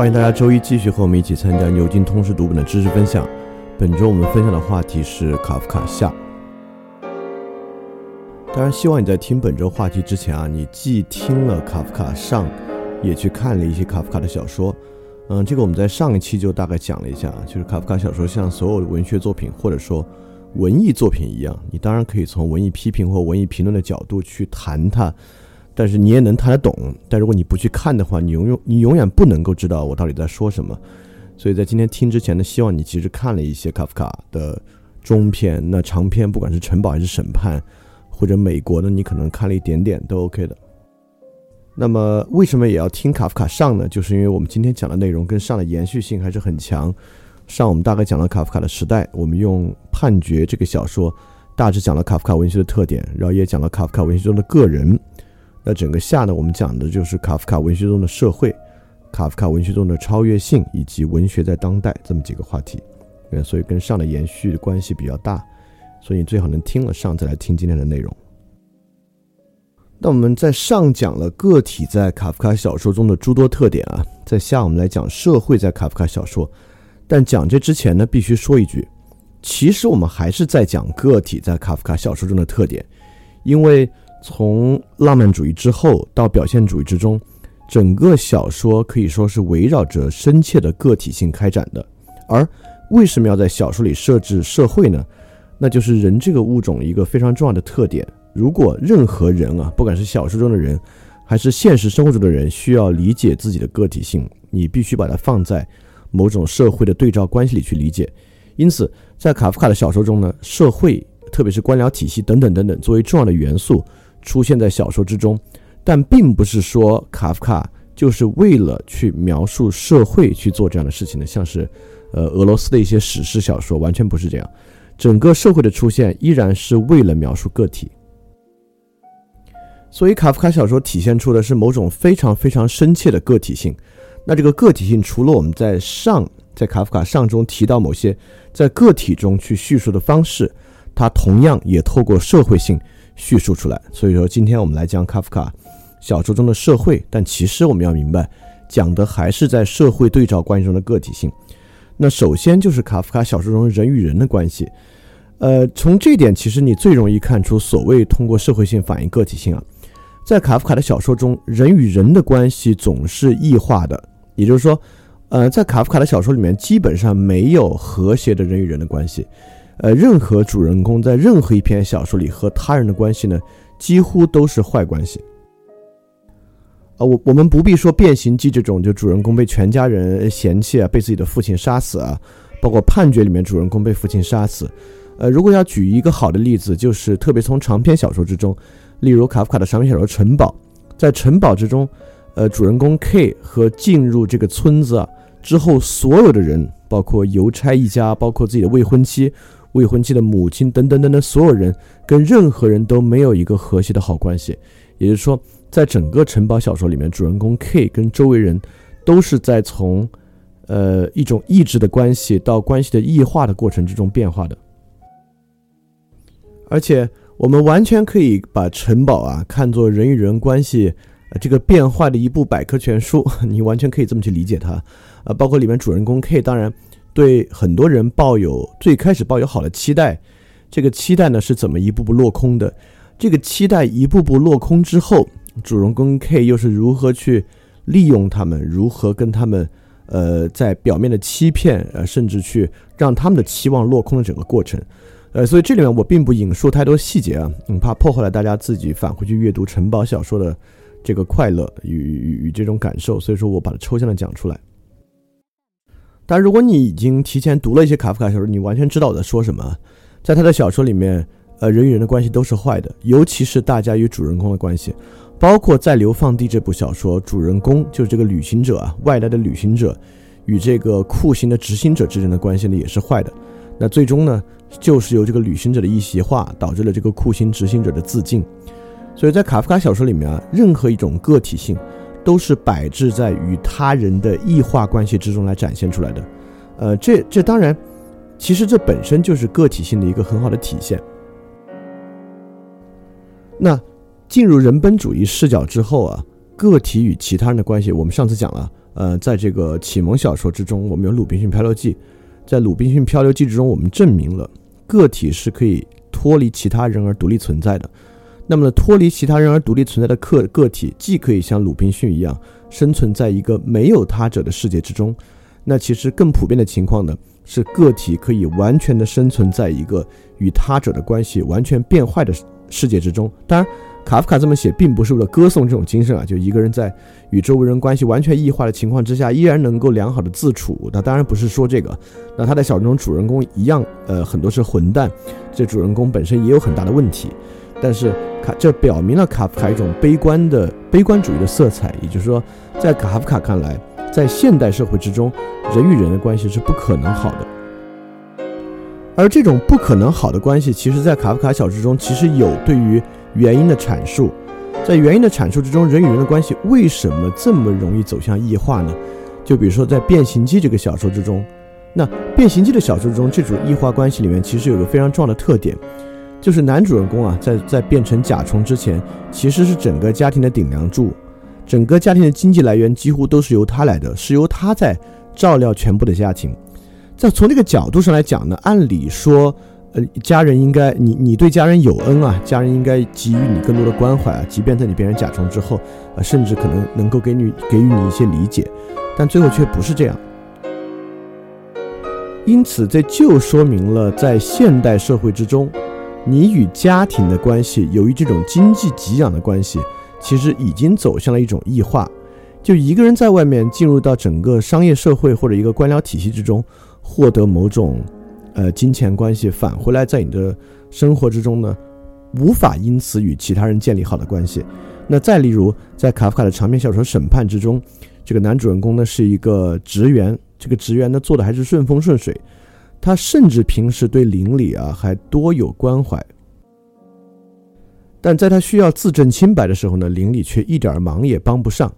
欢迎大家周一继续和我们一起参加牛津通识读本的知识分享。本周我们分享的话题是卡夫卡下。当然，希望你在听本周话题之前啊，你既听了卡夫卡上，也去看了一些卡夫卡的小说。嗯，这个我们在上一期就大概讲了一下，就是卡夫卡小说像所有的文学作品或者说文艺作品一样，你当然可以从文艺批评或文艺评论的角度去谈它。但是你也能谈得懂，但如果你不去看的话，你永远你永远不能够知道我到底在说什么。所以在今天听之前呢，希望你其实看了一些卡夫卡的中篇，那长篇不管是城堡还是审判，或者美国的，你可能看了一点点都 OK 的。那么为什么也要听卡夫卡上呢？就是因为我们今天讲的内容跟上的延续性还是很强。上我们大概讲了卡夫卡的时代，我们用判决这个小说大致讲了卡夫卡文学的特点，然后也讲了卡夫卡文学中的个人。那整个下呢，我们讲的就是卡夫卡文学中的社会，卡夫卡文学中的超越性，以及文学在当代这么几个话题。嗯，所以跟上的延续关系比较大，所以你最好能听了上再来听今天的内容。那我们在上讲了个体在卡夫卡小说中的诸多特点啊，在下我们来讲社会在卡夫卡小说。但讲这之前呢，必须说一句，其实我们还是在讲个体在卡夫卡小说中的特点，因为。从浪漫主义之后到表现主义之中，整个小说可以说是围绕着深切的个体性开展的。而为什么要在小说里设置社会呢？那就是人这个物种一个非常重要的特点。如果任何人啊，不管是小说中的人，还是现实生活中的人，需要理解自己的个体性，你必须把它放在某种社会的对照关系里去理解。因此，在卡夫卡的小说中呢，社会，特别是官僚体系等等等等，作为重要的元素。出现在小说之中，但并不是说卡夫卡就是为了去描述社会去做这样的事情的，像是，呃，俄罗斯的一些史诗小说，完全不是这样。整个社会的出现依然是为了描述个体。所以，卡夫卡小说体现出的是某种非常非常深切的个体性。那这个个体性，除了我们在上在卡夫卡上中提到某些在个体中去叙述的方式，它同样也透过社会性。叙述出来，所以说今天我们来讲卡夫卡小说中的社会，但其实我们要明白，讲的还是在社会对照关系中的个体性。那首先就是卡夫卡小说中人与人的关系，呃，从这点其实你最容易看出所谓通过社会性反映个体性啊。在卡夫卡的小说中，人与人的关系总是异化的，也就是说，呃，在卡夫卡的小说里面基本上没有和谐的人与人的关系。呃，任何主人公在任何一篇小说里和他人的关系呢，几乎都是坏关系。啊，我我们不必说《变形记》这种，就主人公被全家人嫌弃啊，被自己的父亲杀死啊，包括《判决》里面主人公被父亲杀死。呃，如果要举一个好的例子，就是特别从长篇小说之中，例如卡夫卡的长篇小说《城堡》，在《城堡》之中，呃，主人公 K 和进入这个村子之后，所有的人，包括邮差一家，包括自己的未婚妻。未婚妻的母亲等等等等，所有人跟任何人都没有一个和谐的好关系。也就是说，在整个城堡小说里面，主人公 K 跟周围人都是在从呃一种意志的关系到关系的异化的过程之中变化的。而且，我们完全可以把城堡啊看作人与人关系这个变化的一部百科全书，你完全可以这么去理解它。啊，包括里面主人公 K，当然。对很多人抱有最开始抱有好的期待，这个期待呢是怎么一步步落空的？这个期待一步步落空之后，主人公 K 又是如何去利用他们，如何跟他们，呃，在表面的欺骗，呃，甚至去让他们的期望落空的整个过程，呃，所以这里面我并不引述太多细节啊，嗯，怕破坏了大家自己返回去阅读城堡小说的这个快乐与与与这种感受，所以说我把它抽象的讲出来。但如果你已经提前读了一些卡夫卡小说，你完全知道我在说什么。在他的小说里面，呃，人与人的关系都是坏的，尤其是大家与主人公的关系，包括在《流放地》这部小说，主人公就是这个旅行者啊，外来的旅行者与这个酷刑的执行者之间的关系呢，也是坏的。那最终呢，就是由这个旅行者的一席话，导致了这个酷刑执行者的自尽。所以在卡夫卡小说里面啊，任何一种个体性。都是摆置在与他人的异化关系之中来展现出来的，呃，这这当然，其实这本身就是个体性的一个很好的体现。那进入人本主义视角之后啊，个体与其他人的关系，我们上次讲了，呃，在这个启蒙小说之中，我们有《鲁滨逊漂流记》，在《鲁滨逊漂流记》之中，我们证明了个体是可以脱离其他人而独立存在的。那么，脱离其他人而独立存在的个个体，既可以像鲁滨逊一样生存在一个没有他者的世界之中，那其实更普遍的情况呢，是个体可以完全的生存在一个与他者的关系完全变坏的世界之中。当然，卡夫卡这么写，并不是为了歌颂这种精神啊，就一个人在与周围人关系完全异化的情况之下，依然能够良好的自处。那当然不是说这个。那他的小说中主人公一样，呃，很多是混蛋，这主人公本身也有很大的问题。但是卡这表明了卡夫卡一种悲观的悲观主义的色彩，也就是说，在卡夫卡看来，在现代社会之中，人与人的关系是不可能好的。而这种不可能好的关系，其实在卡夫卡小说中其实有对于原因的阐述。在原因的阐述之中，人与人的关系为什么这么容易走向异化呢？就比如说在《变形记》这个小说之中，那《变形记》的小说中，这种异化关系里面其实有个非常重要的特点。就是男主人公啊，在在变成甲虫之前，其实是整个家庭的顶梁柱，整个家庭的经济来源几乎都是由他来的，是由他在照料全部的家庭。在从这个角度上来讲呢，按理说，呃，家人应该你你对家人有恩啊，家人应该给予你更多的关怀啊，即便在你变成甲虫之后，啊，甚至可能能够给你给予你一些理解，但最后却不是这样。因此，这就说明了在现代社会之中。你与家庭的关系，由于这种经济给养的关系，其实已经走向了一种异化。就一个人在外面进入到整个商业社会或者一个官僚体系之中，获得某种呃金钱关系，返回来在你的生活之中呢，无法因此与其他人建立好的关系。那再例如，在卡夫卡的长篇小说《审判》之中，这个男主人公呢是一个职员，这个职员呢做的还是顺风顺水。他甚至平时对邻里啊还多有关怀，但在他需要自证清白的时候呢，邻里却一点忙也帮不上。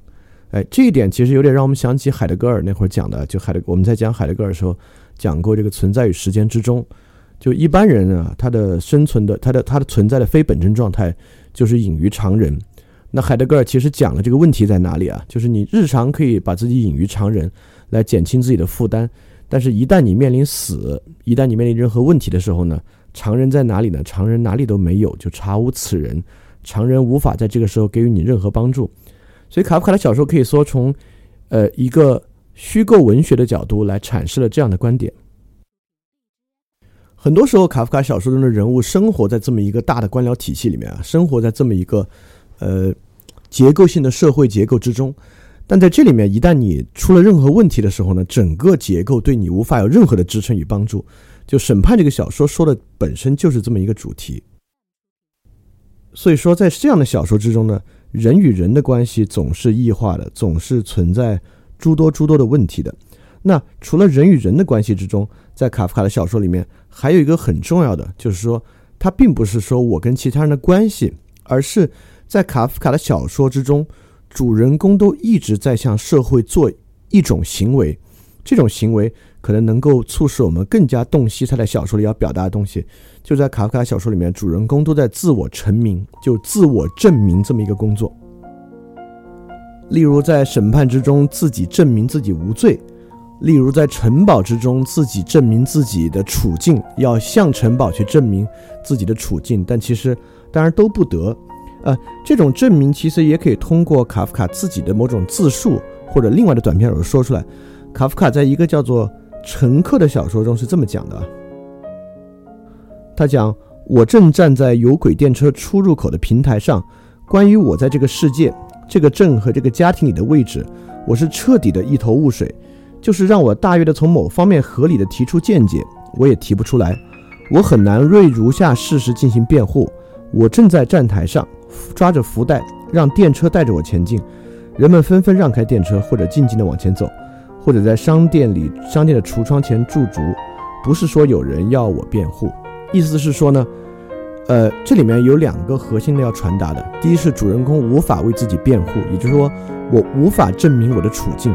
哎，这一点其实有点让我们想起海德格尔那会儿讲的，就海德我们在讲海德格尔的时候讲过这个存在与时间之中，就一般人啊，他的生存的他的他的存在的非本真状态就是隐于常人。那海德格尔其实讲了这个问题在哪里啊？就是你日常可以把自己隐于常人，来减轻自己的负担。但是，一旦你面临死，一旦你面临任何问题的时候呢，常人在哪里呢？常人哪里都没有，就查无此人，常人无法在这个时候给予你任何帮助。所以，卡夫卡的小说可以说从，呃，一个虚构文学的角度来阐释了这样的观点。很多时候，卡夫卡小说中的人物生活在这么一个大的官僚体系里面啊，生活在这么一个，呃，结构性的社会结构之中。但在这里面，一旦你出了任何问题的时候呢，整个结构对你无法有任何的支撑与帮助。就审判这个小说说的本身就是这么一个主题。所以说，在这样的小说之中呢，人与人的关系总是异化的，总是存在诸多诸多的问题的。那除了人与人的关系之中，在卡夫卡的小说里面，还有一个很重要的，就是说，他并不是说我跟其他人的关系，而是在卡夫卡的小说之中。主人公都一直在向社会做一种行为，这种行为可能能够促使我们更加洞悉他在小说里要表达的东西。就在卡夫卡小说里面，主人公都在自我成名，就自我证明这么一个工作。例如在审判之中，自己证明自己无罪；例如在城堡之中自己证明自己的处境，要向城堡去证明自己的处境，但其实当然都不得。呃，这种证明其实也可以通过卡夫卡自己的某种自述或者另外的短篇小说说出来。卡夫卡在一个叫做《乘客》的小说中是这么讲的：他讲，我正站在有轨电车出入口的平台上，关于我在这个世界、这个镇和这个家庭里的位置，我是彻底的一头雾水。就是让我大约的从某方面合理的提出见解，我也提不出来。我很难为如下事实进行辩护。我正在站台上抓着福袋，让电车带着我前进。人们纷纷让开电车，或者静静地往前走，或者在商店里商店的橱窗前驻足。不是说有人要我辩护，意思是说呢，呃，这里面有两个核心的要传达的。第一是主人公无法为自己辩护，也就是说我无法证明我的处境。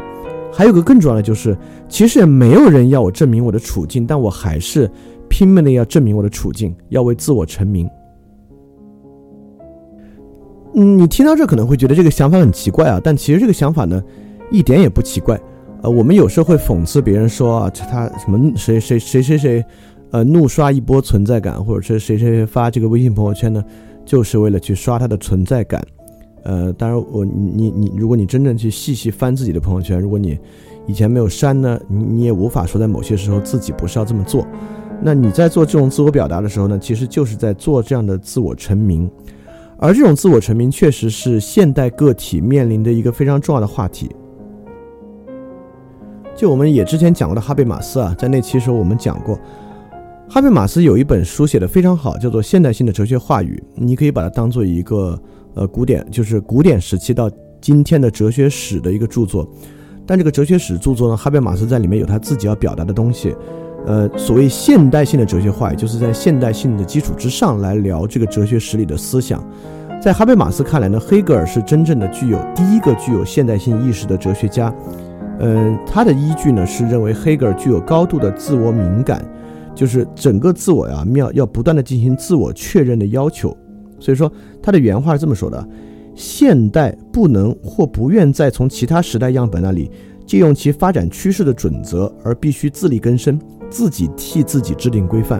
还有个更重要的就是，其实也没有人要我证明我的处境，但我还是拼命的要证明我的处境，要为自我成名。嗯，你听到这可能会觉得这个想法很奇怪啊，但其实这个想法呢，一点也不奇怪。呃，我们有时候会讽刺别人说啊，他什么谁谁谁谁谁，呃，怒刷一波存在感，或者是谁谁谁发这个微信朋友圈呢，就是为了去刷他的存在感。呃，当然，我你你，如果你真正去细细翻自己的朋友圈，如果你以前没有删呢，你你也无法说在某些时候自己不是要这么做。那你在做这种自我表达的时候呢，其实就是在做这样的自我成名。而这种自我成名，确实是现代个体面临的一个非常重要的话题。就我们也之前讲过的哈贝马斯啊，在那期时候我们讲过，哈贝马斯有一本书写的非常好，叫做《现代性的哲学话语》，你可以把它当做一个。呃，古典就是古典时期到今天的哲学史的一个著作，但这个哲学史著作呢，哈贝马斯在里面有他自己要表达的东西。呃，所谓现代性的哲学话语，就是在现代性的基础之上来聊这个哲学史里的思想。在哈贝马斯看来呢，黑格尔是真正的具有第一个具有现代性意识的哲学家。嗯，他的依据呢是认为黑格尔具有高度的自我敏感，就是整个自我呀，要要不断的进行自我确认的要求。所以说，他的原话是这么说的：现代不能或不愿再从其他时代样本那里借用其发展趋势的准则，而必须自力更生，自己替自己制定规范。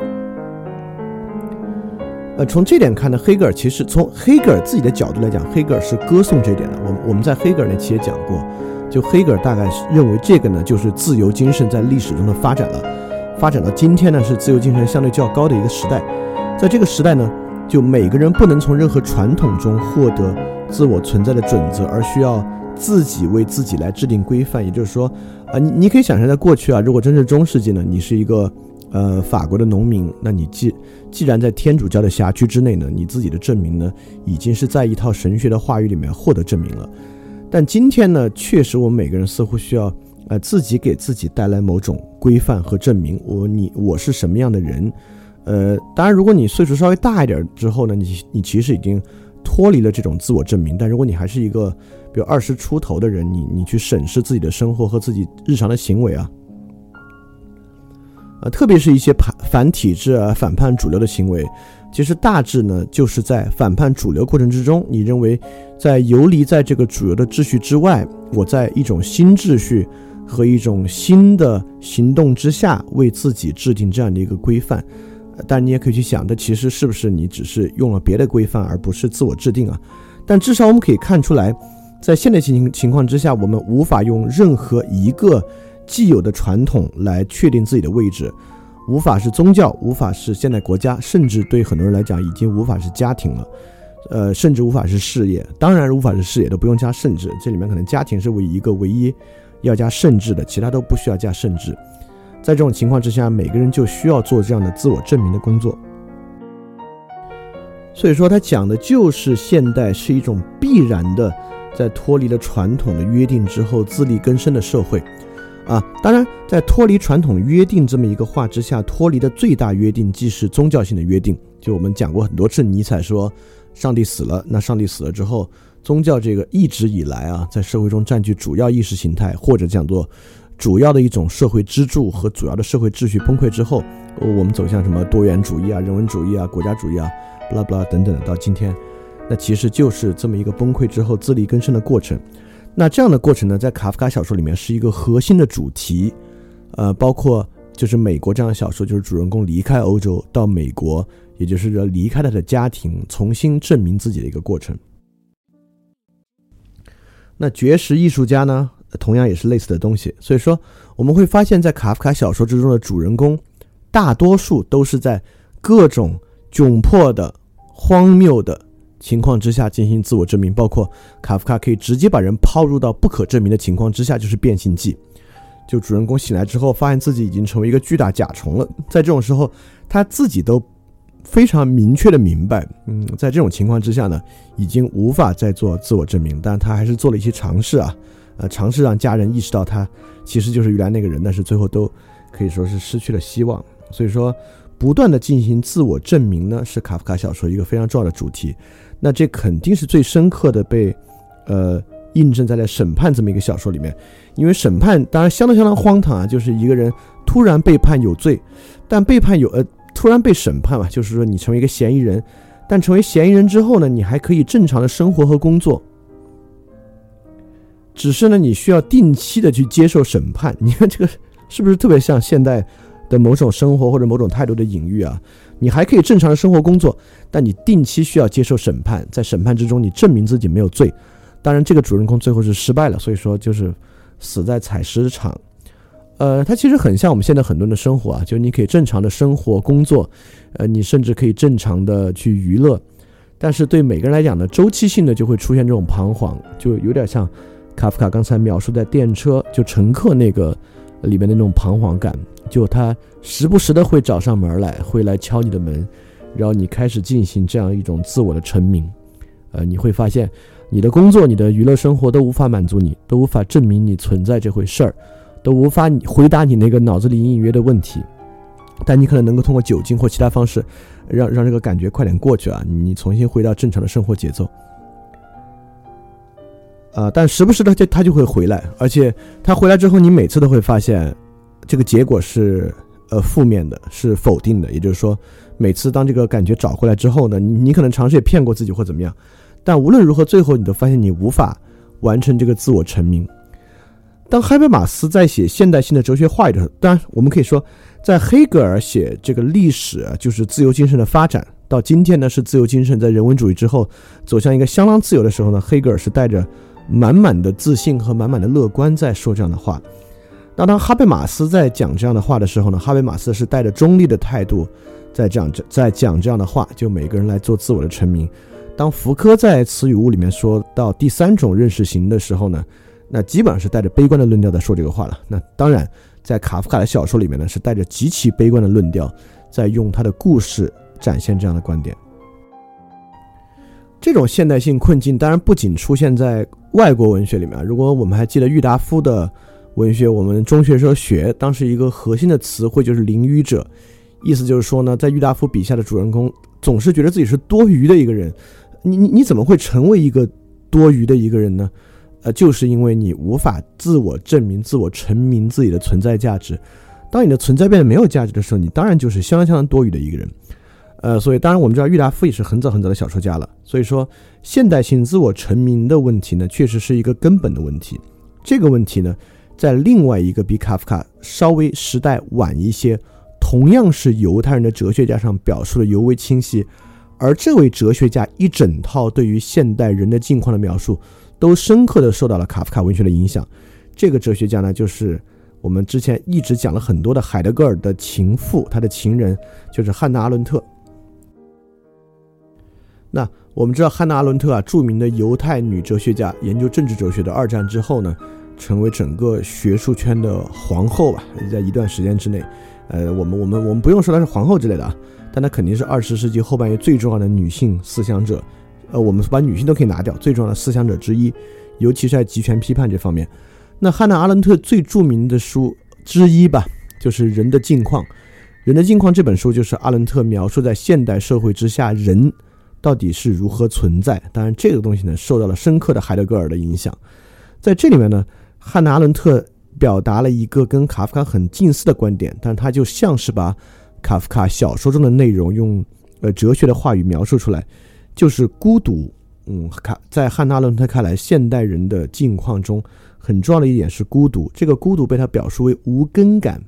呃，从这点看呢，黑格尔其实从黑格尔自己的角度来讲，黑格尔是歌颂这一点的。我我们在黑格尔那期也讲过，就黑格尔大概认为这个呢，就是自由精神在历史中的发展了，发展到今天呢，是自由精神相对较高的一个时代，在这个时代呢。就每个人不能从任何传统中获得自我存在的准则，而需要自己为自己来制定规范。也就是说，啊，你你可以想象，在过去啊，如果真是中世纪呢，你是一个呃法国的农民，那你既既然在天主教的辖区之内呢，你自己的证明呢，已经是在一套神学的话语里面获得证明了。但今天呢，确实我们每个人似乎需要呃自己给自己带来某种规范和证明。我你我是什么样的人？呃，当然，如果你岁数稍微大一点之后呢，你你其实已经脱离了这种自我证明。但如果你还是一个比如二十出头的人，你你去审视自己的生活和自己日常的行为啊，呃，特别是一些反反体制啊、反叛主流的行为，其实大致呢就是在反叛主流过程之中，你认为在游离在这个主流的秩序之外，我在一种新秩序和一种新的行动之下，为自己制定这样的一个规范。但你也可以去想，这其实是不是你只是用了别的规范，而不是自我制定啊？但至少我们可以看出来，在现代情情况之下，我们无法用任何一个既有的传统来确定自己的位置，无法是宗教，无法是现代国家，甚至对很多人来讲，已经无法是家庭了，呃，甚至无法是事业。当然，无法是事业都不用加甚至，这里面可能家庭是唯一个唯一要加甚至的，其他都不需要加甚至。在这种情况之下，每个人就需要做这样的自我证明的工作。所以说，他讲的就是现代是一种必然的，在脱离了传统的约定之后自力更生的社会。啊，当然，在脱离传统约定这么一个话之下，脱离的最大约定既是宗教性的约定。就我们讲过很多次，尼采说，上帝死了，那上帝死了之后，宗教这个一直以来啊，在社会中占据主要意识形态，或者讲做。主要的一种社会支柱和主要的社会秩序崩溃之后，我们走向什么多元主义啊、人文主义啊、国家主义啊，巴拉巴拉等等的，到今天，那其实就是这么一个崩溃之后自力更生的过程。那这样的过程呢，在卡夫卡小说里面是一个核心的主题。呃，包括就是美国这样的小说，就是主人公离开欧洲到美国，也就是说离开他的家庭，重新证明自己的一个过程。那绝食艺术家呢，同样也是类似的东西。所以说，我们会发现，在卡夫卡小说之中的主人公，大多数都是在各种窘迫的、荒谬的情况之下进行自我证明。包括卡夫卡可以直接把人抛入到不可证明的情况之下，就是变形记。就主人公醒来之后，发现自己已经成为一个巨大甲虫了。在这种时候，他自己都。非常明确的明白，嗯，在这种情况之下呢，已经无法再做自我证明，但他还是做了一些尝试啊，呃，尝试让家人意识到他其实就是原来那个人，但是最后都可以说是失去了希望。所以说，不断的进行自我证明呢，是卡夫卡小说一个非常重要的主题。那这肯定是最深刻的被，呃，印证在了审判这么一个小说里面，因为审判当然相当相当荒唐啊，就是一个人突然被判有罪，但被判有呃。突然被审判嘛，就是说你成为一个嫌疑人，但成为嫌疑人之后呢，你还可以正常的生活和工作，只是呢，你需要定期的去接受审判。你看这个是不是特别像现代的某种生活或者某种态度的隐喻啊？你还可以正常的生活工作，但你定期需要接受审判，在审判之中你证明自己没有罪。当然，这个主人公最后是失败了，所以说就是死在采石场。呃，它其实很像我们现在很多人的生活啊，就是你可以正常的生活、工作，呃，你甚至可以正常的去娱乐，但是对每个人来讲呢，周期性的就会出现这种彷徨，就有点像卡夫卡刚才描述在电车就乘客那个里面的那种彷徨感，就他时不时的会找上门来，会来敲你的门，然后你开始进行这样一种自我的成名，呃，你会发现你的工作、你的娱乐生活都无法满足你，都无法证明你存在这回事儿。都无法回答你那个脑子里隐隐约的问题，但你可能能够通过酒精或其他方式，让让这个感觉快点过去啊！你重新回到正常的生活节奏。啊，但时不时的就他就会回来，而且他回来之后，你每次都会发现，这个结果是呃负面的，是否定的。也就是说，每次当这个感觉找回来之后呢，你你可能尝试也骗过自己或怎么样，但无论如何，最后你都发现你无法完成这个自我成名。当哈贝马斯在写现代性的哲学话语的时候，当然我们可以说，在黑格尔写这个历史就是自由精神的发展，到今天呢是自由精神在人文主义之后走向一个相当自由的时候呢，黑格尔是带着满满的自信和满满的乐观在说这样的话。那当哈贝马斯在讲这样的话的时候呢，哈贝马斯是带着中立的态度在讲这在讲这样的话，就每个人来做自我的成名。当福柯在词语屋里面说到第三种认识型的时候呢？那基本上是带着悲观的论调在说这个话了。那当然，在卡夫卡的小说里面呢，是带着极其悲观的论调，在用他的故事展现这样的观点。这种现代性困境当然不仅出现在外国文学里面。如果我们还记得郁达夫的文学，我们中学时候学，当时一个核心的词汇就是“淋雨者”，意思就是说呢，在郁达夫笔下的主人公总是觉得自己是多余的一个人。你你你怎么会成为一个多余的一个人呢？呃，就是因为你无法自我证明、自我成名自己的存在价值。当你的存在变得没有价值的时候，你当然就是相当相当多余的一个人。呃，所以当然我们知道郁达夫也是很早很早的小说家了。所以说，现代性自我成名的问题呢，确实是一个根本的问题。这个问题呢，在另外一个比卡夫卡稍微时代晚一些、同样是犹太人的哲学家上表述的尤为清晰。而这位哲学家一整套对于现代人的境况的描述。都深刻的受到了卡夫卡文学的影响。这个哲学家呢，就是我们之前一直讲了很多的海德格尔的情妇，他的情人就是汉娜·阿伦特。那我们知道汉娜·阿伦特啊，著名的犹太女哲学家，研究政治哲学的。二战之后呢，成为整个学术圈的皇后吧，在一段时间之内，呃，我们我们我们不用说她是皇后之类的啊，但她肯定是二十世纪后半叶最重要的女性思想者。呃，我们把女性都可以拿掉，最重要的思想者之一，尤其是在极权批判这方面。那汉娜·阿伦特最著名的书之一吧，就是《人的境况》。《人的境况》这本书就是阿伦特描述在现代社会之下人到底是如何存在。当然，这个东西呢，受到了深刻的海德格尔的影响。在这里面呢，汉娜·阿伦特表达了一个跟卡夫卡很近似的观点，但他就像是把卡夫卡小说中的内容用呃哲学的话语描述出来。就是孤独，嗯，卡在汉娜阿·伦特看来，现代人的境况中很重要的一点是孤独，这个孤独被他表述为无根感。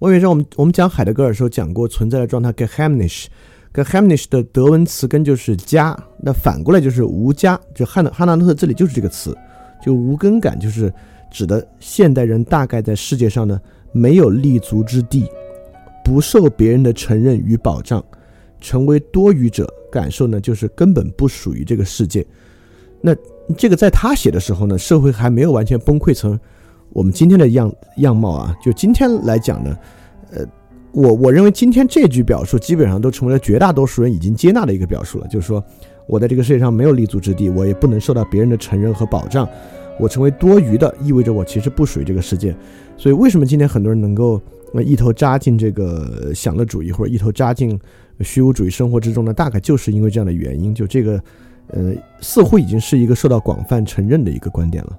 我以前我们我们讲海德格尔的时候讲过存在的状态 g e h e m n i s h Geheimnis，Geheimnis 的德文词根就是家，那反过来就是无家，就汉汉纳特这里就是这个词，就无根感就是指的现代人大概在世界上呢没有立足之地，不受别人的承认与保障，成为多余者，感受呢就是根本不属于这个世界。那这个在他写的时候呢，社会还没有完全崩溃成。我们今天的样样貌啊，就今天来讲呢，呃，我我认为今天这句表述基本上都成为了绝大多数人已经接纳的一个表述了，就是说我在这个世界上没有立足之地，我也不能受到别人的承认和保障，我成为多余的，意味着我其实不属于这个世界。所以为什么今天很多人能够一头扎进这个享乐主义或者一头扎进虚无主义生活之中呢？大概就是因为这样的原因，就这个，呃，似乎已经是一个受到广泛承认的一个观点了。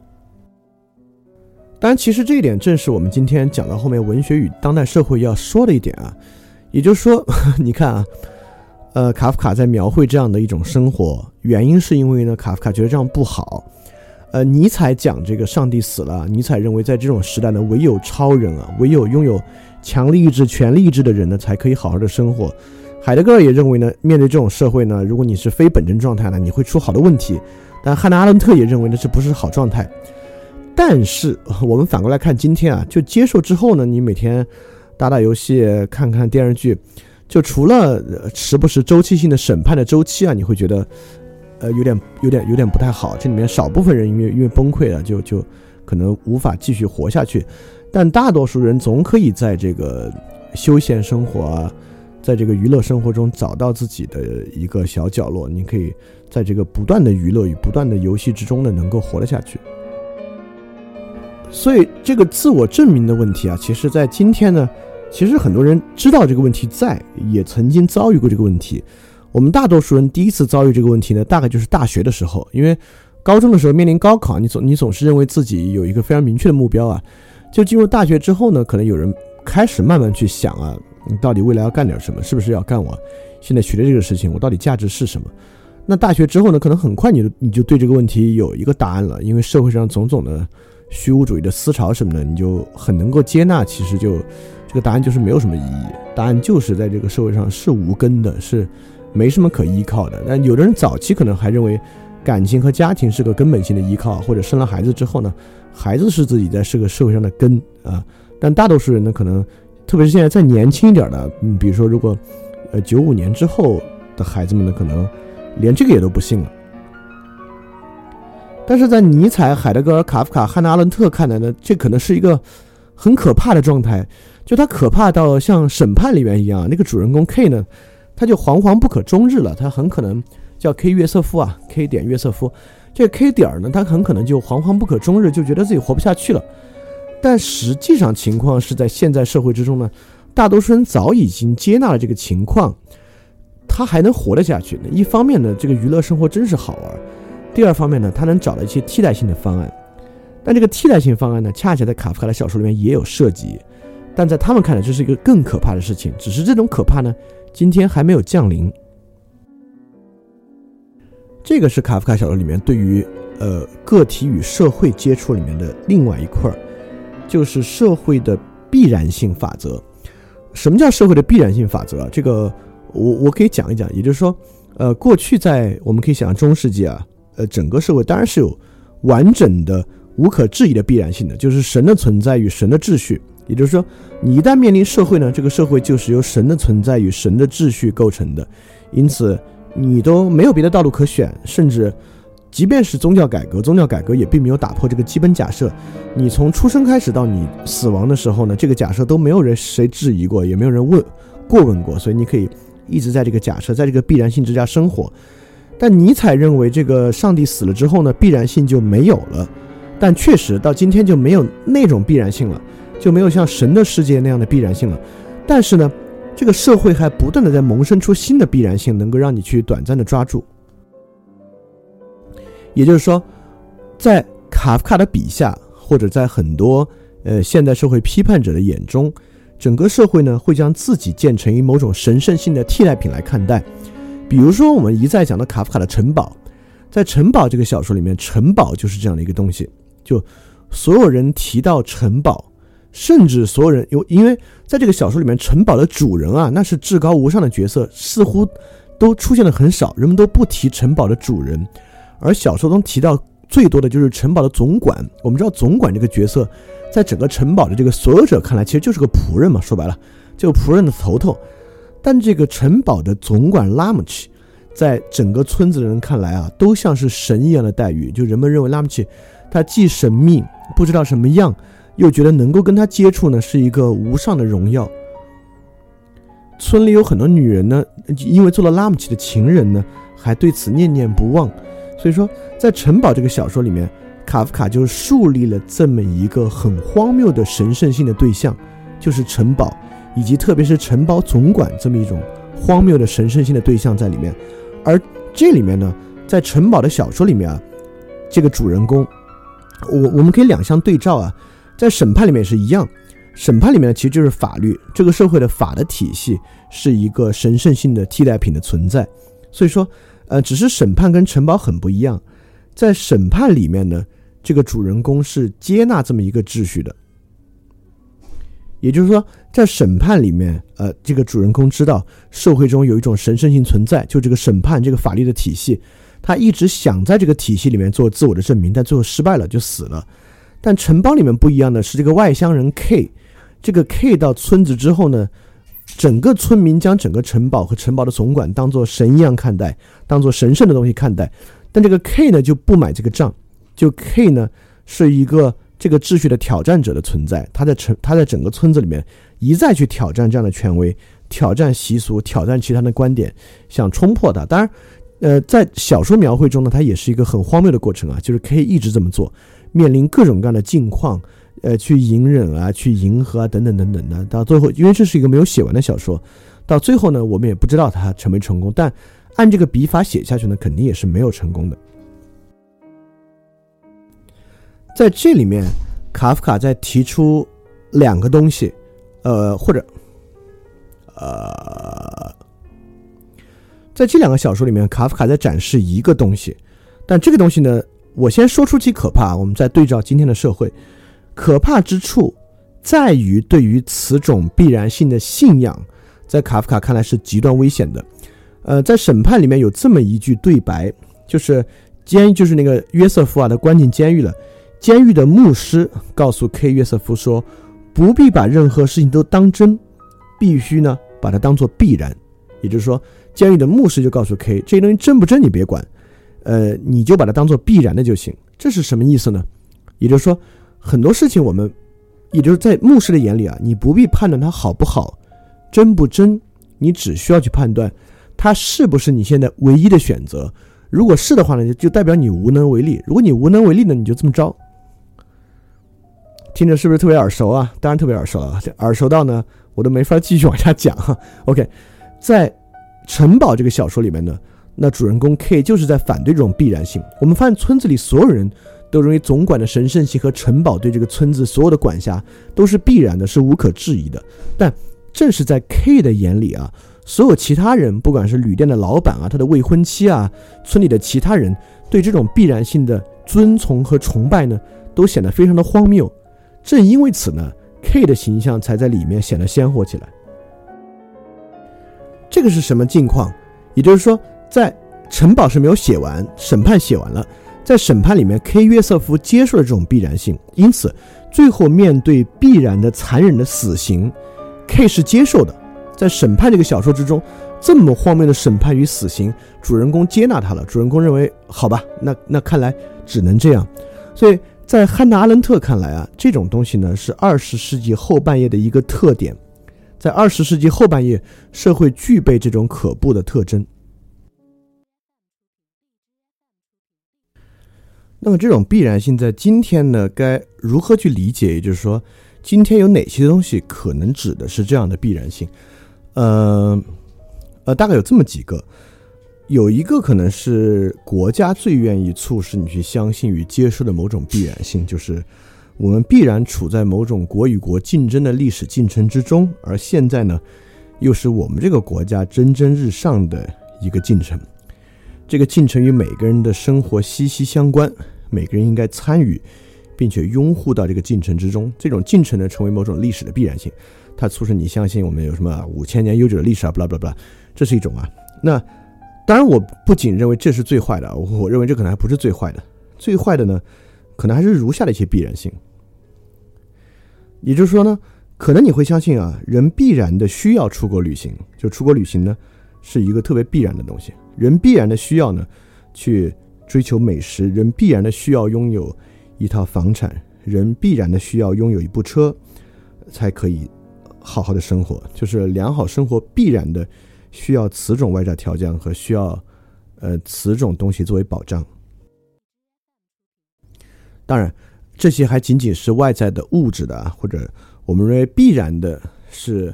当然，其实这一点正是我们今天讲到后面文学与当代社会要说的一点啊，也就是说，你看啊，呃，卡夫卡在描绘这样的一种生活，原因是因为呢，卡夫卡觉得这样不好。呃，尼采讲这个上帝死了，尼采认为在这种时代呢，唯有超人啊，唯有拥有强力意志、权力意志的人呢，才可以好好的生活。海德格尔也认为呢，面对这种社会呢，如果你是非本真状态呢，你会出好多问题。但汉娜·阿伦特也认为呢，这不是好状态。但是 我们反过来看，今天啊，就接受之后呢，你每天打打游戏、看看电视剧，就除了时不时周期性的审判的周期啊，你会觉得呃有点、有点、有点不太好。这里面少部分人因为因为崩溃了，就就可能无法继续活下去。但大多数人总可以在这个休闲生活啊，在这个娱乐生活中找到自己的一个小角落。你可以在这个不断的娱乐与不断的游戏之中呢，能够活得下去。所以这个自我证明的问题啊，其实，在今天呢，其实很多人知道这个问题在，也曾经遭遇过这个问题。我们大多数人第一次遭遇这个问题呢，大概就是大学的时候，因为高中的时候面临高考，你总你总是认为自己有一个非常明确的目标啊。就进入大学之后呢，可能有人开始慢慢去想啊，你到底未来要干点什么？是不是要干我现在学的这个事情？我到底价值是什么？那大学之后呢，可能很快你就你就对这个问题有一个答案了，因为社会上种种的。虚无主义的思潮什么的，你就很能够接纳。其实就这个答案就是没有什么意义，答案就是在这个社会上是无根的，是没什么可依靠的。但有的人早期可能还认为感情和家庭是个根本性的依靠，或者生了孩子之后呢，孩子是自己在这个社会上的根啊。但大多数人呢，可能特别是现在再年轻一点的，嗯，比如说如果呃九五年之后的孩子们呢，可能连这个也都不信了。但是在尼采、海德格尔、卡夫卡、汉娜·阿伦特看来呢，这可能是一个很可怕的状态。就他可怕到像《审判》里面一样，那个主人公 K 呢，他就惶惶不可终日了。他很可能叫 K 约瑟夫啊，K 点约瑟夫。这 K 点儿呢，他很可能就惶惶不可终日，就觉得自己活不下去了。但实际上情况是在现在社会之中呢，大多数人早已经接纳了这个情况，他还能活得下去。一方面呢，这个娱乐生活真是好玩。第二方面呢，他能找到一些替代性的方案，但这个替代性方案呢，恰恰在卡夫卡的小说里面也有涉及，但在他们看来，这是一个更可怕的事情。只是这种可怕呢，今天还没有降临。这个是卡夫卡小说里面对于呃个体与社会接触里面的另外一块儿，就是社会的必然性法则。什么叫社会的必然性法则？这个我我可以讲一讲，也就是说，呃，过去在我们可以想象中世纪啊。呃，整个社会当然是有完整的、无可置疑的必然性的，就是神的存在与神的秩序。也就是说，你一旦面临社会呢，这个社会就是由神的存在与神的秩序构成的，因此你都没有别的道路可选。甚至，即便是宗教改革，宗教改革也并没有打破这个基本假设。你从出生开始到你死亡的时候呢，这个假设都没有人谁质疑过，也没有人问过问过，所以你可以一直在这个假设，在这个必然性之下生活。但尼采认为，这个上帝死了之后呢，必然性就没有了。但确实到今天就没有那种必然性了，就没有像神的世界那样的必然性了。但是呢，这个社会还不断的在萌生出新的必然性，能够让你去短暂的抓住。也就是说，在卡夫卡的笔下，或者在很多呃现代社会批判者的眼中，整个社会呢会将自己建成以某种神圣性的替代品来看待。比如说，我们一再讲的卡夫卡的城堡，在城堡这个小说里面，城堡就是这样的一个东西，就所有人提到城堡，甚至所有人因因为在这个小说里面，城堡的主人啊，那是至高无上的角色，似乎都出现的很少，人们都不提城堡的主人，而小说中提到最多的就是城堡的总管。我们知道总管这个角色，在整个城堡的这个所有者看来，其实就是个仆人嘛，说白了，就仆人的头头。但这个城堡的总管拉姆奇。在整个村子的人看来啊，都像是神一样的待遇。就人们认为拉姆奇，他既神秘，不知道什么样，又觉得能够跟他接触呢，是一个无上的荣耀。村里有很多女人呢，因为做了拉姆奇的情人呢，还对此念念不忘。所以说，在城堡这个小说里面，卡夫卡就树立了这么一个很荒谬的神圣性的对象，就是城堡，以及特别是城堡总管这么一种荒谬的神圣性的对象在里面。而这里面呢，在城堡的小说里面啊，这个主人公，我我们可以两相对照啊，在审判里面是一样，审判里面其实就是法律，这个社会的法的体系是一个神圣性的替代品的存在，所以说，呃，只是审判跟城堡很不一样，在审判里面呢，这个主人公是接纳这么一个秩序的。也就是说，在审判里面，呃，这个主人公知道社会中有一种神圣性存在，就这个审判这个法律的体系，他一直想在这个体系里面做自我的证明，但最后失败了，就死了。但城邦里面不一样的是，这个外乡人 K，这个 K 到村子之后呢，整个村民将整个城堡和城堡的总管当做神一样看待，当做神圣的东西看待。但这个 K 呢就不买这个账，就 K 呢是一个。这个秩序的挑战者的存在，他在城，他在整个村子里面一再去挑战这样的权威，挑战习俗，挑战其他的观点，想冲破它。当然，呃，在小说描绘中呢，它也是一个很荒谬的过程啊，就是可以一直这么做，面临各种各样的境况，呃，去隐忍啊，去迎合啊，等等等等的。到最后，因为这是一个没有写完的小说，到最后呢，我们也不知道他成没成功。但按这个笔法写下去呢，肯定也是没有成功的。在这里面，卡夫卡在提出两个东西，呃，或者，呃，在这两个小说里面，卡夫卡在展示一个东西，但这个东西呢，我先说出其可怕，我们再对照今天的社会，可怕之处在于对于此种必然性的信仰，在卡夫卡看来是极端危险的。呃，在审判里面有这么一句对白，就是监，就是那个约瑟夫啊，他关进监狱了。监狱的牧师告诉 K 约瑟夫说：“不必把任何事情都当真，必须呢把它当做必然。”也就是说，监狱的牧师就告诉 K：“ 这些东西真不真你别管，呃，你就把它当做必然的就行。”这是什么意思呢？也就是说，很多事情我们，也就是在牧师的眼里啊，你不必判断它好不好、真不真，你只需要去判断它是不是你现在唯一的选择。如果是的话呢，就就代表你无能为力。如果你无能为力呢，你就这么着。听着是不是特别耳熟啊？当然特别耳熟啊，耳熟到呢，我都没法继续往下讲哈。OK，在城堡这个小说里面呢，那主人公 K 就是在反对这种必然性。我们发现村子里所有人都认为总管的神圣性和城堡对这个村子所有的管辖都是必然的，是无可置疑的。但正是在 K 的眼里啊，所有其他人，不管是旅店的老板啊，他的未婚妻啊，村里的其他人，对这种必然性的遵从和崇拜呢，都显得非常的荒谬。正因为此呢，K 的形象才在里面显得鲜活起来。这个是什么境况？也就是说，在城堡是没有写完，审判写完了，在审判里面，K 约瑟夫接受了这种必然性，因此最后面对必然的残忍的死刑，K 是接受的。在审判这个小说之中，这么荒谬的审判与死刑，主人公接纳他了。主人公认为，好吧，那那看来只能这样，所以。在汉娜·阿伦特看来啊，这种东西呢是二十世纪后半叶的一个特点。在二十世纪后半叶，社会具备这种可怖的特征。那么，这种必然性在今天呢，该如何去理解？也就是说，今天有哪些东西可能指的是这样的必然性？呃，呃，大概有这么几个。有一个可能是国家最愿意促使你去相信与接受的某种必然性，就是我们必然处在某种国与国竞争的历史进程之中，而现在呢，又是我们这个国家蒸蒸日上的一个进程。这个进程与每个人的生活息息相关，每个人应该参与，并且拥护到这个进程之中。这种进程呢，成为某种历史的必然性，它促使你相信我们有什么五千年悠久的历史啊，不啦不啦不啦，这是一种啊。那当然，我不仅认为这是最坏的，我认为这可能还不是最坏的。最坏的呢，可能还是如下的一些必然性。也就是说呢，可能你会相信啊，人必然的需要出国旅行，就出国旅行呢，是一个特别必然的东西。人必然的需要呢，去追求美食；人必然的需要拥有一套房产；人必然的需要拥有一部车，才可以好好的生活。就是良好生活必然的需要此种外在条件和需要呃此种东西作为保障。当然，这些还仅仅是外在的物质的，或者我们认为必然的是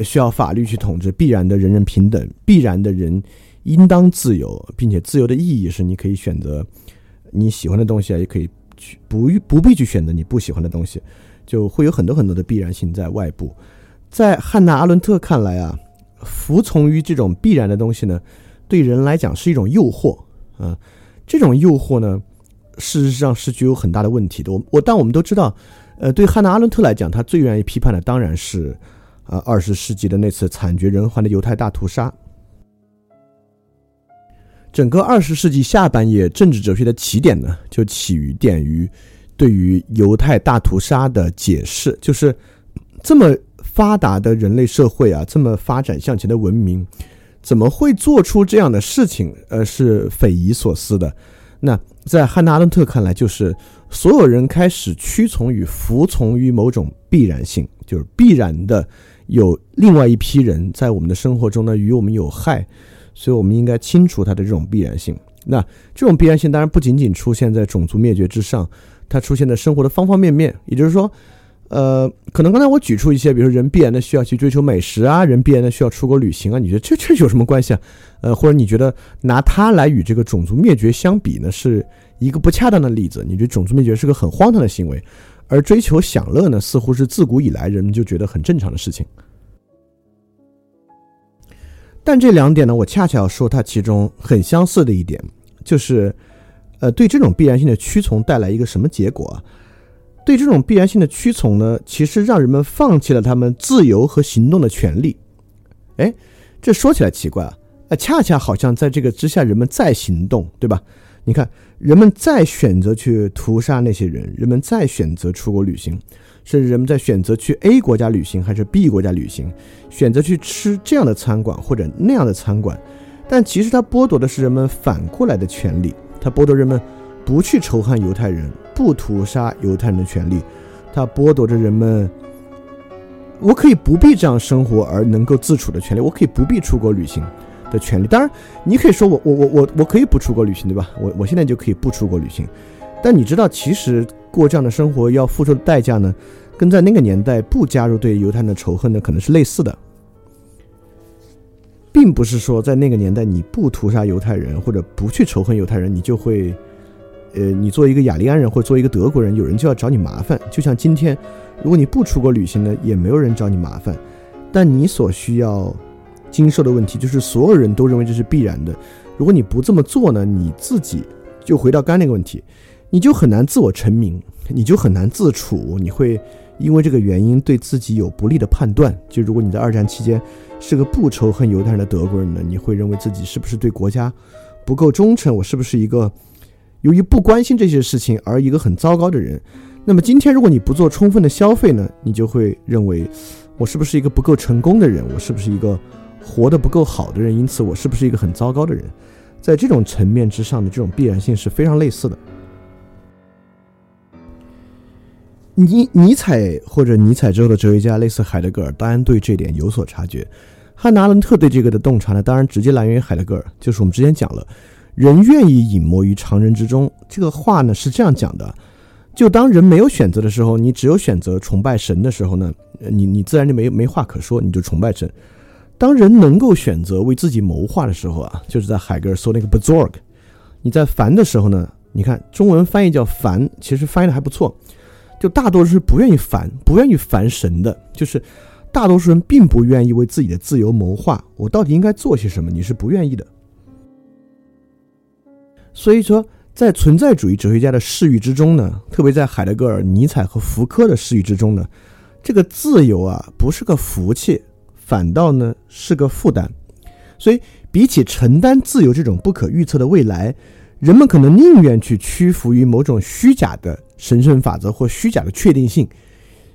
需要法律去统治，必然的人人平等，必然的人。应当自由，并且自由的意义是你可以选择你喜欢的东西啊，也可以去不不必去选择你不喜欢的东西，就会有很多很多的必然性在外部。在汉娜·阿伦特看来啊，服从于这种必然的东西呢，对人来讲是一种诱惑啊。这种诱惑呢，事实上是具有很大的问题的。我我但我们都知道，呃，对汉娜·阿伦特来讲，他最愿意批判的当然是啊，二十世纪的那次惨绝人寰的犹太大屠杀。整个二十世纪下半叶政治哲学的起点呢，就起于点于对于犹太大屠杀的解释，就是这么发达的人类社会啊，这么发展向前的文明，怎么会做出这样的事情？呃，是匪夷所思的。那在汉娜·阿伦特看来，就是所有人开始屈从于、服从于某种必然性，就是必然的有另外一批人在我们的生活中呢，与我们有害。所以，我们应该清除它的这种必然性。那这种必然性当然不仅仅出现在种族灭绝之上，它出现在生活的方方面面。也就是说，呃，可能刚才我举出一些，比如说人必然的需要去追求美食啊，人必然的需要出国旅行啊，你觉得这这有什么关系啊？呃，或者你觉得拿它来与这个种族灭绝相比呢，是一个不恰当的例子？你觉得种族灭绝是个很荒唐的行为，而追求享乐呢，似乎是自古以来人们就觉得很正常的事情。但这两点呢，我恰恰要说它其中很相似的一点，就是，呃，对这种必然性的屈从带来一个什么结果？啊对这种必然性的屈从呢，其实让人们放弃了他们自由和行动的权利。哎，这说起来奇怪啊，呃，恰恰好像在这个之下，人们再行动，对吧？你看，人们再选择去屠杀那些人，人们再选择出国旅行。甚至人们在选择去 A 国家旅行还是 B 国家旅行，选择去吃这样的餐馆或者那样的餐馆，但其实它剥夺的是人们反过来的权利，它剥夺人们不去仇恨犹太人、不屠杀犹太人的权利，它剥夺着人们我可以不必这样生活而能够自处的权利，我可以不必出国旅行的权利。当然，你可以说我我我我我可以不出国旅行，对吧？我我现在就可以不出国旅行，但你知道其实。过这样的生活要付出的代价呢，跟在那个年代不加入对犹太人的仇恨呢，可能是类似的，并不是说在那个年代你不屠杀犹太人或者不去仇恨犹太人，你就会，呃，你作为一个雅利安人或者作为一个德国人，有人就要找你麻烦。就像今天，如果你不出国旅行呢，也没有人找你麻烦。但你所需要经受的问题，就是所有人都认为这是必然的。如果你不这么做呢，你自己就回到刚那个问题。你就很难自我成名，你就很难自处，你会因为这个原因对自己有不利的判断。就如果你在二战期间是个不仇恨犹太人的德国人呢，你会认为自己是不是对国家不够忠诚？我是不是一个由于不关心这些事情而一个很糟糕的人？那么今天如果你不做充分的消费呢，你就会认为我是不是一个不够成功的人？我是不是一个活得不够好的人？因此我是不是一个很糟糕的人？在这种层面之上的这种必然性是非常类似的。尼尼采或者尼采之后的哲学家，类似海德格尔，当然对这点有所察觉。汉娜·阿伦特对这个的洞察呢，当然直接来源于海德格尔。就是我们之前讲了，人愿意隐没于常人之中。这个话呢是这样讲的：就当人没有选择的时候，你只有选择崇拜神的时候呢，你你自然就没没话可说，你就崇拜神。当人能够选择为自己谋划的时候啊，就是在海格尔说那个 “bezorg”。你在烦的时候呢，你看中文翻译叫烦，其实翻译的还不错。就大多数是不愿意烦，不愿意烦神的，就是大多数人并不愿意为自己的自由谋划。我到底应该做些什么？你是不愿意的。所以说，在存在主义哲学家的视域之中呢，特别在海德格尔、尼采和福柯的视域之中呢，这个自由啊，不是个福气，反倒呢是个负担。所以，比起承担自由这种不可预测的未来，人们可能宁愿去屈服于某种虚假的神圣法则或虚假的确定性，